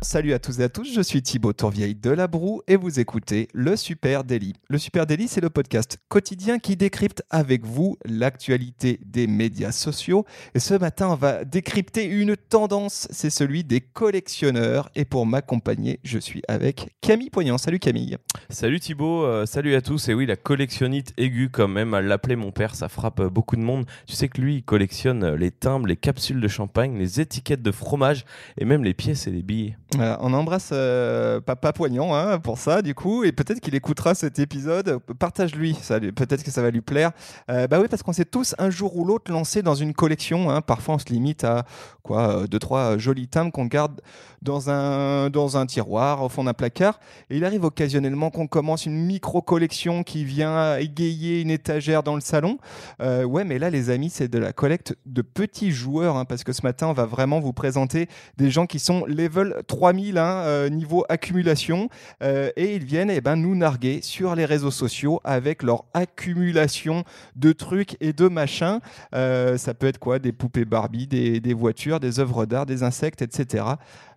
Salut à tous et à tous, je suis Thibaut Tourvieille de La Broue et vous écoutez Le Super Daily. Le Super Daily, c'est le podcast quotidien qui décrypte avec vous l'actualité des médias sociaux. Et ce matin, on va décrypter une tendance, c'est celui des collectionneurs. Et pour m'accompagner, je suis avec Camille Poignant. Salut Camille. Salut Thibaut, euh, salut à tous. Et oui, la collectionnite aiguë quand même, à l'appeler mon père, ça frappe euh, beaucoup de monde. Tu sais que lui, il collectionne euh, les timbres, les capsules de champagne, les étiquettes de fromage et même les pièces et les billets. Voilà, on embrasse euh, Papa Poignant hein, pour ça, du coup, et peut-être qu'il écoutera cet épisode. Partage-lui, peut-être que ça va lui plaire. Euh, bah oui, parce qu'on s'est tous un jour ou l'autre lancé dans une collection. hein. Parfois, on se limite à quoi, euh, deux trois jolis timbres qu'on garde dans un dans un tiroir au fond d'un placard. Et il arrive occasionnellement qu'on commence une micro collection qui vient égayer une étagère dans le salon. Euh, ouais, mais là, les amis, c'est de la collecte de petits joueurs, hein, parce que ce matin, on va vraiment vous présenter des gens qui sont level 3000 hein, euh, niveau accumulation euh, et ils viennent eh ben, nous narguer sur les réseaux sociaux avec leur accumulation de trucs et de machins. Euh, ça peut être quoi? Des poupées Barbie, des, des voitures, des œuvres d'art, des insectes, etc.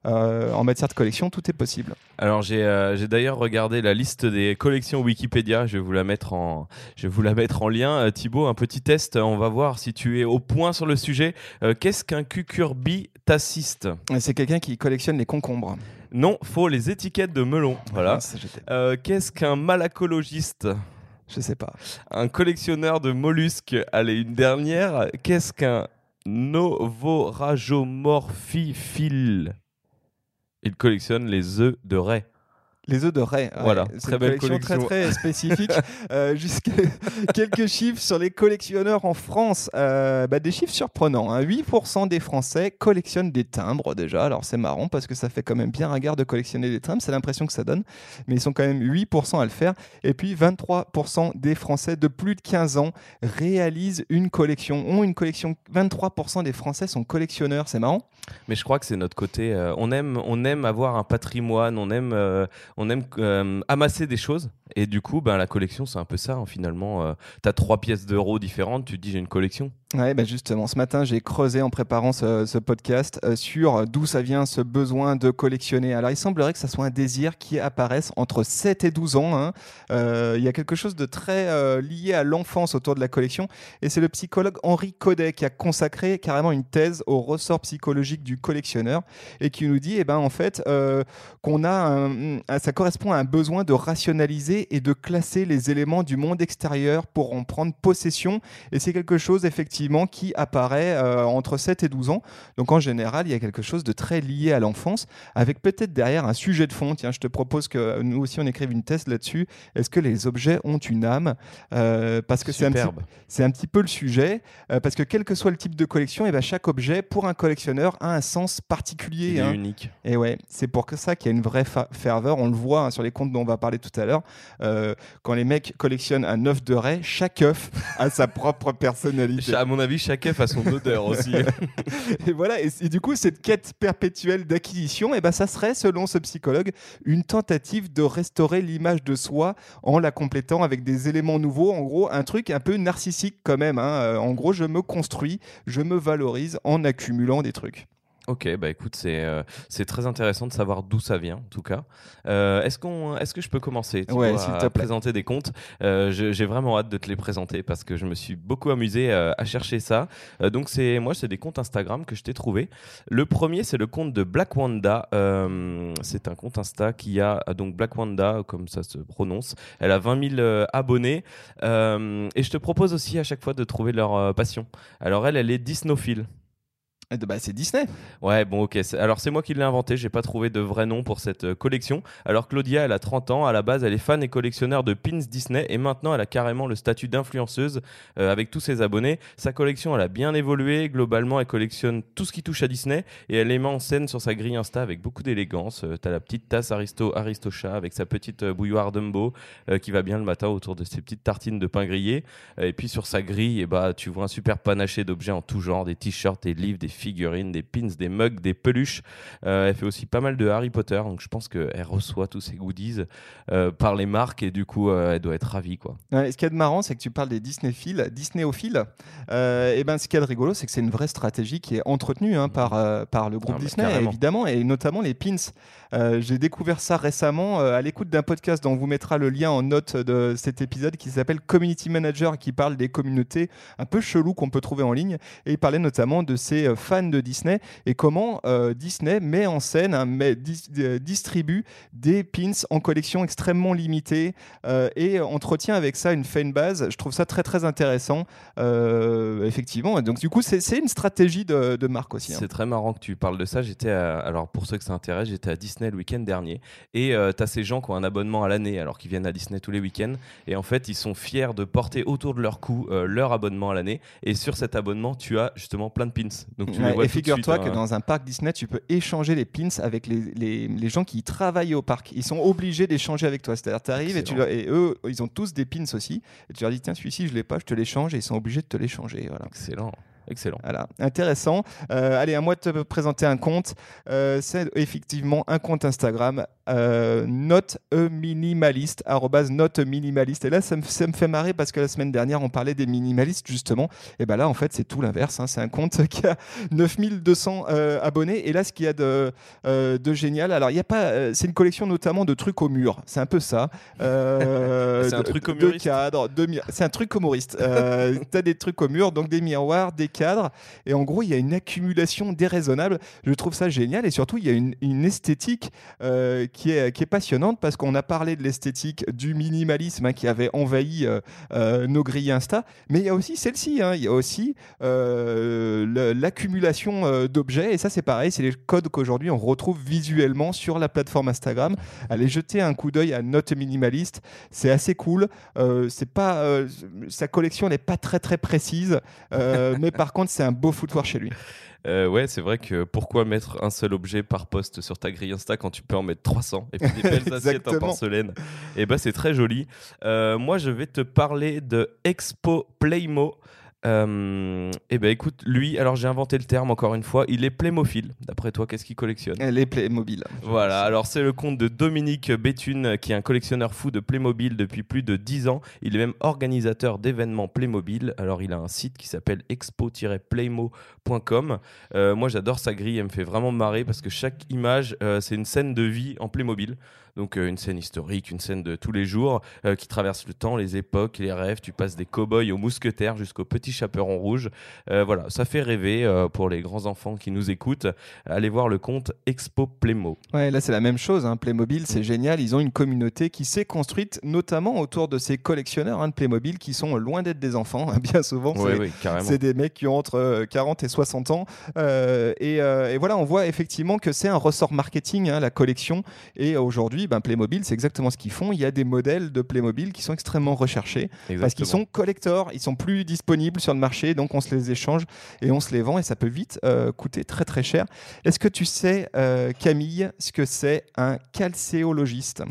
Euh, en matière de collection, tout est possible. Alors j'ai euh, j'ai d'ailleurs regardé la liste des collections Wikipédia, je vais vous la mettre en, je vais vous la mettre en lien. Euh, Thibaut, un petit test, on va voir si tu es au point sur le sujet. Qu'est-ce qu'un cucurbitaciste C'est quelqu'un qui collectionne les concombres. Non, faux, les étiquettes de melon. Voilà. Qu'est-ce qu'un malacologiste? Je sais pas. Un collectionneur de mollusques. Allez, une dernière. Qu'est-ce qu'un novorajomorphiphile Il collectionne les œufs de raie. Les œufs de raie. Voilà, c'est très une belle collection collection. très très spécifique. Euh, jusqu'à quelques chiffres sur les collectionneurs en France. Euh, bah, des chiffres surprenants. hein. 8% des Français collectionnent des timbres déjà. Alors c'est marrant parce que ça fait quand même bien ringard de collectionner des timbres. C'est l'impression que ça donne. Mais ils sont quand même 8% à le faire. Et puis 23% des Français de plus de 15 ans réalisent une collection, ont une collection. 23% des Français sont collectionneurs. C'est marrant. Mais je crois que c'est notre côté. euh, on aime, on aime avoir un patrimoine. On aime, on aime euh, amasser des choses. Et du coup, ben la collection, c'est un peu ça. hein, finalement, euh, t'as trois pièces d'euros différentes. Tu te dis j'ai une collection. Ouais, bah justement, ce matin, j'ai creusé en préparant ce, podcast euh, sur d'où ça vient ce besoin de collectionner. Alors, il semblerait que ça soit un désir qui apparaisse entre 7 et 12 ans. hein. Euh, Il y a quelque chose de très euh, lié à l'enfance autour de la collection. Et c'est le psychologue Henri Codet qui a consacré carrément une thèse au ressort psychologique du collectionneur et qui nous dit, eh ben, en fait, euh, qu'on a ça correspond à un besoin de rationaliser et de classer les éléments du monde extérieur pour en prendre possession et c'est quelque chose effectivement qui apparaît euh, entre 7 et 12 ans. Donc en général, il y a quelque chose de très lié à l'enfance, avec peut-être derrière un sujet de fond. Tiens, je te propose que nous aussi on écrive une thèse là-dessus. Est-ce que les objets ont une âme? Euh, Parce que c'est un, petit, un petit peu le sujet. euh, parce que quel que soit le type de collection, et ben chaque objet, pour un collectionneur, a un sens particulier. Hein. unique. Et ouais, c'est pour ça qu'il y a une vraie ferveur. On le voit hein, sur les comptes dont on va parler tout à l'heure. Euh, quand les mecs collectionnent un œuf de raie, chaque œuf a sa propre personnalité. À mon avis, chaque œuf a son odeur aussi. Et voilà. Et, et du coup, cette quête perpétuelle d'acquisition, et ben, ça serait, selon ce psychologue, une tentative de restaurer l'image de soi en la complétant avec des éléments nouveaux. En gros, un truc un peu narcissique quand même. hein. Euh, En gros, je me construis, je me valorise en accumulant des trucs. Ok, bah écoute, c'est euh, c'est très intéressant de savoir d'où ça vient, en tout cas. Euh, est-ce qu'on, est-ce que je peux commencer Ouais, à te plaît. présenter des comptes Euh, J'ai vraiment hâte de te les présenter parce que je me suis beaucoup amusé euh, à chercher ça. Euh, donc c'est moi, c'est des comptes Instagram que je t'ai trouvé. Le premier, c'est le compte de Black Wanda. Euh, c'est un compte Insta qui a donc Black Wanda, comme ça se prononce. Elle a 20 000 euh, abonnés Euh, et je te propose aussi à chaque fois de trouver leur passion. Alors elle, elle est Disnophile. Et bah, c'est Disney. Ouais, bon, ok. Alors, c'est moi qui l'ai inventé. J'ai pas trouvé de vrai nom pour cette euh, collection. Alors, Claudia, elle a 30 ans. À la base, elle est fan et collectionneur de pins Disney. Et maintenant, elle a carrément le statut d'influenceuse euh, avec tous ses abonnés. Sa collection, elle a bien évolué. Globalement, elle collectionne tout ce qui touche à Disney. Et elle les met en scène sur sa grille Insta avec beaucoup d'élégance. Euh, T'as la petite tasse Aristo, Aristochat avec sa petite bouilloire Dumbo qui va bien le matin autour de ses petites tartines de pain grillé. Et puis, sur sa grille, eh bah, tu vois un super panaché d'objets en tout genre des t-shirts, des livres, des figurines, des pins, des mugs, des peluches. Euh, elle fait aussi pas mal de Harry Potter, donc je pense qu'elle reçoit tous ces goodies euh, par les marques et du coup, elle doit être ravie. Quoi. ce qui est marrant, c'est que tu parles des Disney-philes, Disneyophiles. et ben, ce qui est rigolo, c'est que c'est une vraie stratégie qui est entretenue hein, par, par le groupe Disney, évidemment, et notamment les pins. J'ai découvert ça récemment à l'écoute d'un podcast dont on vous mettra le lien en note de cet épisode qui s'appelle Community Manager, qui parle des communautés un peu cheloues qu'on peut trouver en ligne. Et il parlait notamment de euh, de Disney et comment euh, Disney met en scène, hein, euh, distribue des pins en collection extrêmement limitée et entretient avec ça une fan base. Je trouve ça très très intéressant, effectivement. Donc du coup, c'est une stratégie de, marque aussi. Hein. C'est très marrant que tu parles de ça. J'étais alors pour ceux que ça intéresse, j'étais à Disney le week-end dernier et tu as ces gens qui ont un abonnement à l'année alors qu'ils viennent à Disney tous les week-ends et en fait ils sont fiers de porter autour de leur cou leur abonnement à l'année et sur cet abonnement tu as justement plein de pins. Donc tu et figure-toi que hein. dans un parc Disney, tu peux échanger les pins avec les, les, les, gens qui travaillent au parc. Ils sont obligés d'échanger avec toi. C'est-à-dire, tu arrives et, tu et eux, ils ont tous des pins aussi. Et tu leur dis, tiens, celui-ci, je l'ai pas, je te l'échange. Et ils sont obligés de te l'échanger. Voilà. Excellent. Excellent. Voilà, intéressant. Euh, allez, à moi de te présenter un compte. Euh, c'est effectivement un compte Instagram, euh, note minimaliste, note minimaliste. Et là, ça me, ça me, fait marrer parce que la semaine dernière, on parlait des minimalistes justement. Et ben là, en fait, c'est tout l'inverse. Hein. C'est un compte qui a 9200 euh, abonnés. Et là, ce qu'il y a de, de génial, alors il y a pas, c'est une collection notamment de trucs au mur. C'est un peu ça. c'est un truc humoriste. c'est un truc humoriste. tu as des trucs au mur, donc des miroirs, des cadre. Et en gros, il y a une accumulation déraisonnable. Je trouve ça génial. Et surtout, il y a une, esthétique euh, qui, est, qui est passionnante parce qu'on a parlé de l'esthétique du minimalisme hein, qui avait envahi euh, euh, nos grilles Insta. Mais il y a aussi celle-ci. Hein. Il y a aussi l'accumulation d'objets. Et ça, c'est pareil. C'est les codes qu'aujourd'hui, on retrouve visuellement sur la plateforme Instagram. Allez jeter un coup d'œil à Note Minimaliste. C'est assez cool. c'est pas, sa collection n'est pas très, très précise. mais par contre, c'est un beau foutoir chez lui. Euh, ouais, c'est vrai que pourquoi mettre un seul objet par poste sur ta grille Insta quand tu peux en mettre 300 et puis des belles assiettes en porcelaine? Et eh ben c'est très joli. Euh, moi, je vais te parler de Expo Playmo. Euh, eh ben écoute, lui, alors j'ai inventé le terme encore une fois, il est Playmophile. D'après toi, qu'est-ce qu'il collectionne? Est Playmobil. Voilà, alors c'est le compte de Dominique Béthune, qui est un collectionneur fou de Playmobil depuis plus de 10 ans. Il est même organisateur d'événements Playmobil. Alors il a un site qui s'appelle expo-playmo.com. Euh, moi j'adore sa grille, elle me fait vraiment marrer parce que chaque image, euh, c'est une scène de vie en Playmobil. Donc euh, une scène historique, une scène de tous les jours euh, qui traverse le temps, les époques, les rêves. Tu passes des cow-boys aux mousquetaires jusqu'aux petits chaperons rouges. Euh, voilà, ça fait rêver pour les grands enfants qui nous écoutent. Allez voir le compte Expo Playmo. Ouais, là c'est la même chose. Hein. Playmobil, c'est mm. génial. Ils ont une communauté qui s'est construite notamment autour de ces collectionneurs hein, de Playmobil qui sont loin d'être des enfants. Hein. Bien souvent, c'est des mecs qui ont entre 40 et 60 ans. Et, et, voilà, on voit effectivement que c'est un ressort marketing, la collection. Et aujourd'hui, ben, Playmobil, c'est exactement ce qu'ils font. Il y a des modèles de Playmobil qui sont extrêmement recherchés parce qu'ils sont collectors, ils sont plus disponibles sur le marché, donc on se les échange et on se les vend et ça peut vite euh, coûter très très cher. Est-ce que tu sais, euh, Camille, ce que c'est un calcéologiste?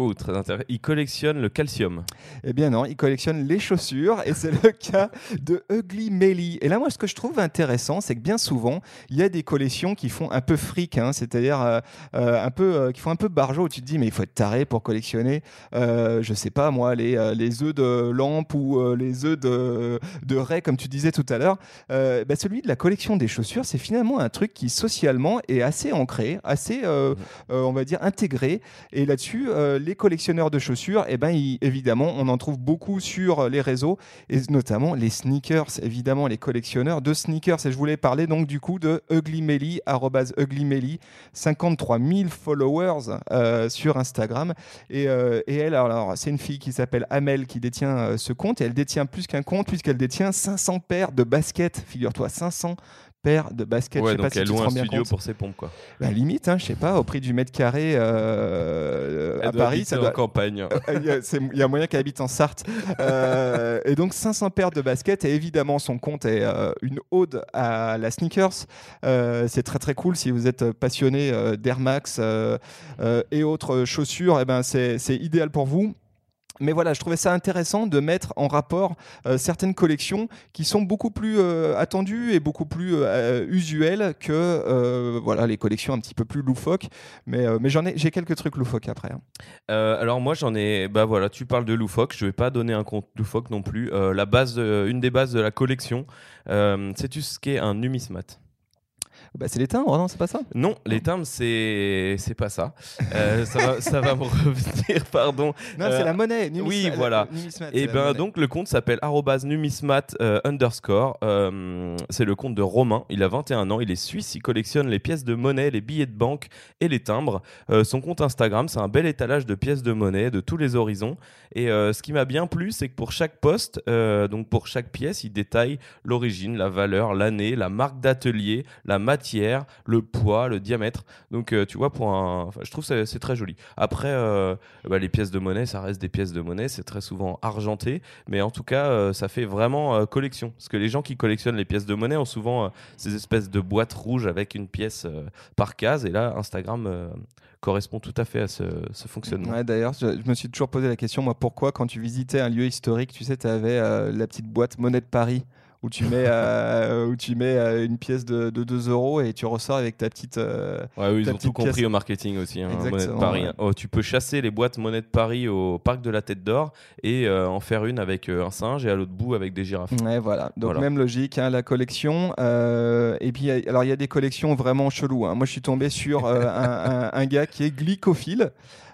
Oh, très intéressant. Il collectionne le calcium. Eh bien non, il collectionne les chaussures et c'est le cas de Ugly Melly. Et là, moi, ce que je trouve intéressant, c'est que bien souvent, il y a des collections qui font un peu fric, hein, c'est-à-dire euh, euh, un peu, euh, qui font un peu barjo. Où tu te dis, mais il faut être taré pour collectionner, je sais pas moi, les, les œufs de lampe ou les œufs de, de raie, comme tu disais tout à l'heure. Bah, celui de la collection des chaussures, c'est finalement un truc qui socialement est assez ancré, assez, mmh. on va dire, intégré. Et là-dessus, les collectionneurs de chaussures, eh ben, évidemment, on en trouve beaucoup sur les réseaux, et notamment les sneakers, évidemment, les collectionneurs de sneakers. Et je voulais parler donc du coup de Ugly Melly, Ugly 53 000 followers euh, sur Instagram. Et, euh, et elle, alors, c'est une fille qui s'appelle Amel qui détient euh, ce compte, et elle détient plus qu'un compte, puisqu'elle détient 500 paires de baskets, figure-toi, 500 paire de baskets. Ouais, je sais donc pas elle loue un studio pour ses pompes, quoi. Bah, limite, hein, je sais pas, au prix du mètre carré euh, à Paris, ça doit... en campagne. Il y, a moyen qu'elle habite en Sarthe. euh, et donc 500 paires de baskets et évidemment son compte est euh, une ode à la sneakers. Euh, c'est très très cool si vous êtes passionné d'Air Max et autres chaussures. Et eh ben c'est idéal pour vous. Mais voilà, je trouvais ça intéressant de mettre en rapport euh, certaines collections qui sont beaucoup plus euh, attendues et beaucoup plus euh, usuelles que voilà les collections un petit peu plus loufoques. Mais, mais j'en ai, j'ai quelques trucs loufoques après. hein. Alors moi j'en ai, bah voilà, tu parles de loufoque, je vais pas donner un compte loufoque non plus. La base, une des bases de la collection, euh, sais-tu ce qu'est un numismat Bah, c'est les timbres, non C'est pas ça Non, les timbres c'est c'est pas ça. Euh, ça, va, ça va me revenir, pardon. Non, Euh, c'est la monnaie. numisma- oui, voilà. numismat, Et la ben donc le compte s'appelle numismat euh, underscore. Euh, c'est le compte de Romain. Il a 21 ans. Il est suisse. Il collectionne les pièces de monnaie, les billets de banque et les timbres. Euh, son compte Instagram, c'est un bel étalage de pièces de monnaie de tous les horizons. Et euh, ce qui m'a bien plu, c'est que pour chaque poste, euh, donc pour chaque pièce, il détaille l'origine, la valeur, l'année, la marque d'atelier, la matière, le poids, le diamètre. Donc euh, tu vois, pour un, je trouve que c'est- très joli. Après, euh, bah, les pièces de monnaie, ça reste des pièces de monnaie, c'est très souvent argenté, mais en tout cas, euh, ça fait vraiment collection. Parce que les gens qui collectionnent les pièces de monnaie ont souvent ces espèces de boîtes rouges avec une pièce par case, et là, Instagram correspond tout à fait à ce, fonctionnement. D'ailleurs, je, me suis toujours posé la question, moi, pourquoi quand tu visitais un lieu historique, tu sais, tu avais la petite boîte monnaie de Paris où tu mets, euh, où tu mets euh, une pièce de, de 2 euros et tu ressors avec ta petite... euh, Ouais, oui, ils Ta ont tout compris pièce. au marketing aussi, hein, monnaie de Paris. ouais. hein. Oh, tu peux chasser les boîtes monnaie de Paris au parc de la Tête d'Or et en faire une avec un singe et à l'autre bout avec des girafes. Ouais, voilà. Donc Voilà. même logique, hein, la collection. et puis, alors il y a des collections vraiment cheloues. hein. Moi, je suis tombé sur un, un- un gars qui est glycophile.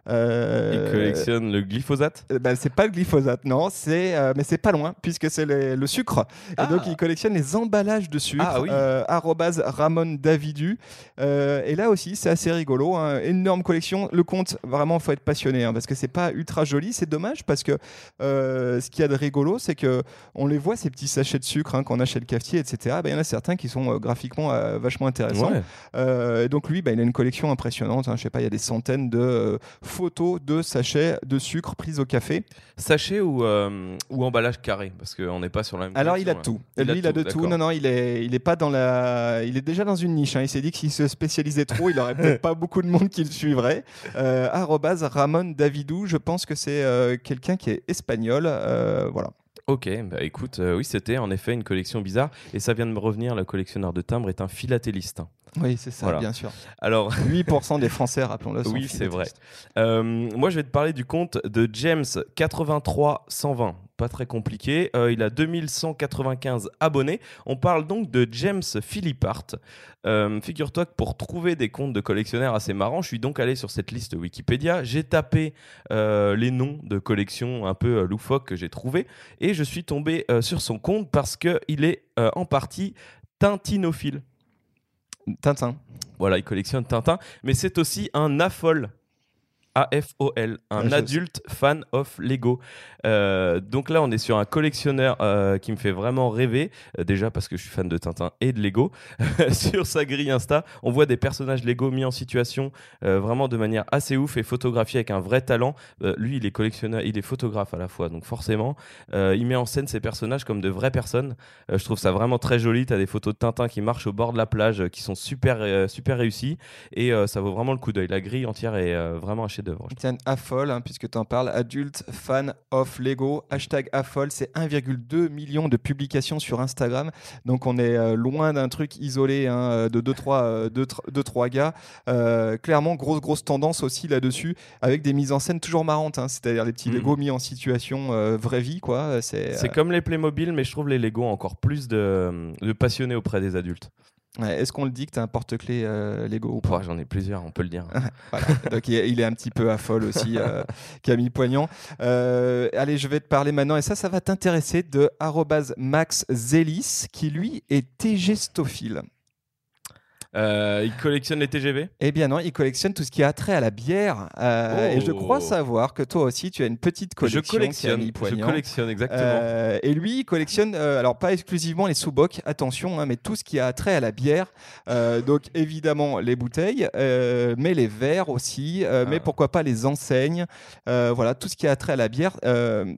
Euh, Ils collectionnent le glyphosate euh, bah, c'est pas le glyphosate, non, c'est euh, mais c'est pas loin puisque c'est le, le sucre. Et Ah. donc il collectionne les emballages de sucre. Ah oui. euh, Ramon Davidu. Euh, et là aussi c'est assez rigolo, hein. énorme collection. Le compte vraiment faut être passionné hein, parce que c'est pas ultra joli. C'est dommage parce que euh, ce qu'il y a de rigolo c'est que on les voit ces petits sachets de sucre hein, qu'on a chez le cafetier, etc. Bah, Il y en a certains qui sont euh, graphiquement euh, vachement intéressants. Ouais. Euh, et donc lui, bah, il a une collection impressionnante. hein. Je sais pas, il y a des centaines de euh, photos de sachets de sucre pris au café. Sachet ou, euh, ou emballage carré Parce qu'on n'est pas sur la même Alors il a tout. là. lui, il a de tout. Non, non, il est, il est pas dans la, il est déjà dans une niche. hein. Il s'est dit que s'il se spécialisait trop, il aurait peut-être pas beaucoup de monde qui le suivrait. Euh, Ramon Davidou. Je pense que c'est euh, quelqu'un qui est espagnol. Euh, voilà. Ok, bah écoute, euh, oui, c'était en effet une collection bizarre. Et ça vient de me revenir, le collectionneur de timbres est un philatéliste. Oui, c'est ça, Voilà. bien sûr. Alors, 8% des Français, rappelons-le. sont Oui, c'est vrai. philatélistes. Euh, moi, je vais te parler du compte de James 83120. Pas très compliqué. Euh, il a 2195 abonnés. On parle donc de James Philippart. Euh, Figure-toi que pour trouver des comptes de collectionneurs assez marrants, je suis donc allé sur cette liste Wikipédia. J'ai tapé euh, les noms de collections un peu loufoques que j'ai trouvés et je suis tombé sur son compte parce qu'il est en partie tintinophile. Tintin. Voilà, il collectionne Tintin, mais c'est aussi un AFOL. A-F-O-L, un je- adulte fan of Lego. Euh, donc là, on est sur un collectionneur euh, qui me fait vraiment rêver. Euh, déjà parce que je suis fan de Tintin et de Lego. sur sa grille Insta, on voit des personnages Lego mis en situation vraiment de manière assez ouf et photographiés avec un vrai talent. Lui, il est collectionneur, il est photographe à la fois, donc forcément, il met en scène ses personnages comme de vraies personnes. Je trouve ça vraiment très joli. Tu as des photos de Tintin qui marchent au bord de la plage, qui sont super, super réussies et ça vaut vraiment le coup d'œil. La grille entière est vraiment un chef-d'œuvre. Tiens, Affol, hein, puisque tu en parles, adulte fan of Lego, hashtag Affol, c'est 1,2 million de publications sur Instagram. Donc on est euh, loin d'un truc isolé hein, de 2-3 gars. Euh, clairement, grosse, grosse tendance aussi là-dessus, avec des mises en scène toujours marrantes, hein, c'est-à-dire les petits Mhm. Lego mis en euh, vraie vie. quoi. C'est comme les Playmobil, mais je trouve les Lego encore plus de, de passionnés auprès des adultes. Ouais, Est-ce qu'on le dit que as un porte-clés euh, Lego Pouah, J'en ai plusieurs, on peut le dire. Voilà. Donc il est, un petit peu à folle aussi, euh, Camille Poignant. Euh, allez, je vais te parler maintenant, et ça, ça va t'intéresser, de Max Zélis, qui lui est TGstophile. Euh, il collectionne les TGV Eh bien non, il collectionne tout ce qui a trait à la bière. euh, Oh. Et je crois savoir que toi aussi, tu as une petite collection. Je collectionne, je collectionne exactement. Euh, et lui, il collectionne, alors pas exclusivement les sous-bocs, attention, hein, mais tout ce qui a trait à la bière. Donc évidemment les bouteilles, mais les verres aussi, euh, mais Ah. pourquoi pas les enseignes. Voilà, tout ce qui a trait à la bière.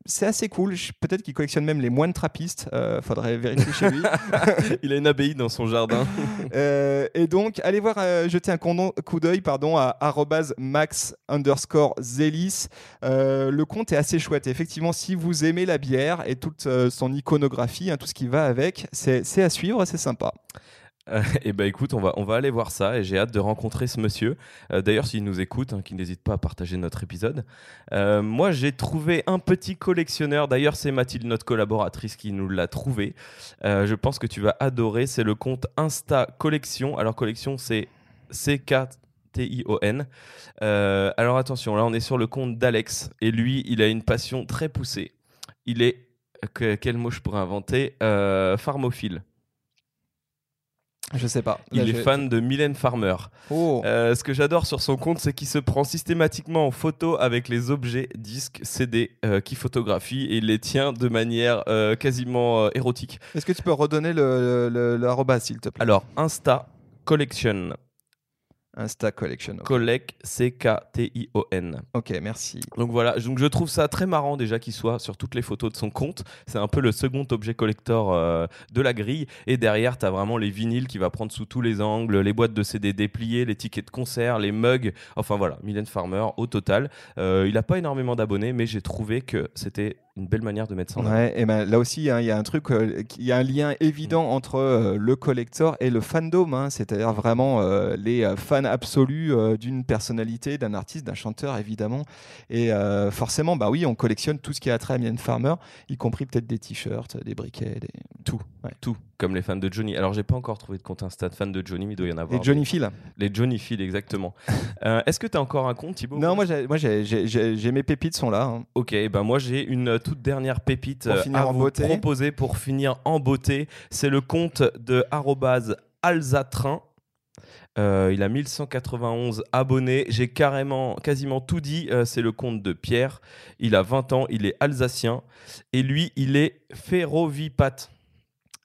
C'est assez cool. Peut-être qu'il collectionne même les moines trappistes. Faudrait vérifier chez lui. il a une abbaye dans son jardin. Et Et donc, allez voir, euh, jeter un coup d'œil pardon, à max underscore zelis. Euh, le compte est assez chouette. Effectivement, si vous aimez la bière et toute euh, son iconographie, hein, tout ce qui va avec, c'est à suivre, c'est sympa. et ben écoute, on va, on va aller voir ça et j'ai hâte de rencontrer ce monsieur. Euh, D'ailleurs, s'il nous écoute, hein, qu'il n'hésite pas à partager notre épisode. Euh, moi, j'ai trouvé un petit collectionneur. D'ailleurs, c'est Mathilde, notre collaboratrice, qui nous l'a trouvé. Euh, je pense que tu vas adorer. C'est le compte Insta Collection. Alors, collection, c'est CK. T-I-O-N. Euh, alors attention, là on est sur le compte d'Alex et lui il a une passion très poussée. Il est, que- quel mot je pourrais inventer? Euh, Pharmophile. Je sais pas. Il est fan de Mylène Farmer. Oh. Euh, ce que j'adore sur son compte, c'est qu'il se prend systématiquement en photo avec les objets, disques, CD euh, qu'il photographie et il les tient de manière euh, quasiment érotique. Est-ce que tu peux redonner le, le, s'il te plaît? Alors, Insta Collection. Insta Collection. Collect, C-K-T-I-O-N. Ok, merci. Donc voilà, donc je trouve ça très marrant déjà qu'il soit sur toutes les photos de son compte. C'est un peu le second objet collector euh, de la grille. Et derrière, tu as vraiment les vinyles qui va prendre sous tous les angles, les boîtes de CD dépliées, les tickets de concert, les mugs. Enfin voilà, Mylène Farmer au total. Euh, il n'a pas énormément d'abonnés, mais j'ai trouvé que c'était une belle manière de mettre ça en avant. Ouais, et ben là aussi, hein, il y a un truc, euh, il y a un lien évident entre euh, le collector et le fandom, hein, c'est-à-dire vraiment euh, les fans absolus d'une personnalité, d'un artiste, d'un chanteur évidemment. Et forcément, bah oui, on collectionne tout ce qui a trait à Mylène Farmer, y compris peut-être des t-shirts, des briquets, des... Tout, tout, comme les fans de Johnny. Alors j'ai pas encore trouvé de compte Insta de fans de Johnny, mais il doit y en avoir. des Johnny Phil. Les Johnny Phil, exactement. Euh, Est-ce que tu as encore un compte, Thibaut? Non, moi, j'ai, mes pépites sont là. hein. Ok, ben moi j'ai une euh, toute dernière pépite Pour euh, finir à en vous beauté. proposer pour finir en beauté. C'est le compte de alzatrin. Euh, il a 1191 abonnés. J'ai carrément, quasiment tout dit. Euh, c'est le compte de Pierre. Il a 20 ans. Il est alsacien. Et lui, il est ferrovipat.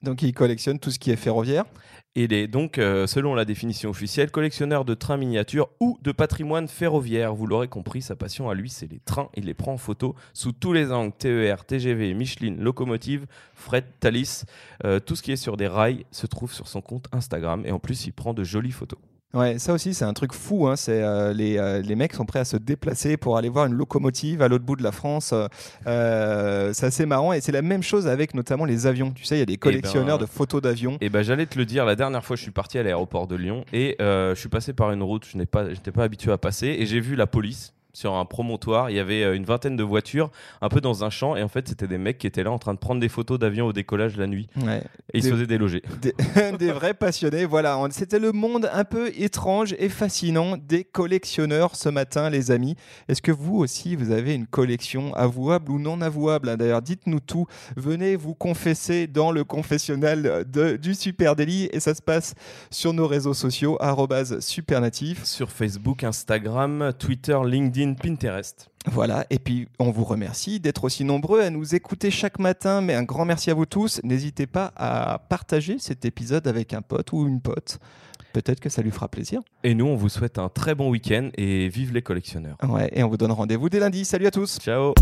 Donc il collectionne tout ce qui est ferroviaire. Il est donc, euh, selon la définition officielle, collectionneur de trains miniatures ou de patrimoine ferroviaire. Vous l'aurez compris, sa passion à lui, c'est les trains. Il les prend en photo sous tous les angles TER, TGV, Michelin, locomotive, fret, Thalys. Euh, tout ce qui est sur des rails se trouve sur son compte Instagram. Et en plus, il prend de jolies photos. Ouais, ça aussi, c'est un truc fou. Hein. C'est, euh, les, euh, les mecs sont prêts à se déplacer pour aller voir une locomotive à l'autre bout de la France. Euh, c'est assez marrant. Et c'est la même chose avec notamment les avions. Tu sais, il y a des collectionneurs ben, de photos d'avions. Et ben, j'allais te le dire, la dernière fois, je suis parti à l'aéroport de Lyon et je suis passé par une route, je pas, j'étais pas habitué à passer et j'ai vu la police sur un promontoire. Il y avait euh, une vingtaine de voitures, un peu dans un champ, et en fait, c'était des mecs qui étaient là en train de prendre des photos d'avions au décollage la nuit. Ouais. Et ils Des- se faisaient déloger. Des, des vrais passionnés. Voilà, c'était le monde un peu étrange et fascinant des collectionneurs ce matin, les amis. Est-ce que vous aussi, vous avez une collection avouable ou non avouable hein? D'ailleurs, dites-nous tout. Venez vous confesser dans le confessionnal de- du Super Délit et ça se passe sur nos réseaux sociaux supernatif. Sur Facebook, Instagram, Twitter, LinkedIn, Pinterest. Voilà, et puis on vous remercie d'être aussi nombreux à nous écouter chaque matin, mais un grand merci à vous tous. N'hésitez pas à partager cet épisode avec un pote ou une pote. Peut-être que ça lui fera plaisir. Et nous, on vous souhaite un très bon week-end et vive les collectionneurs. Ouais, et on vous donne rendez-vous dès lundi. Salut à tous Ciao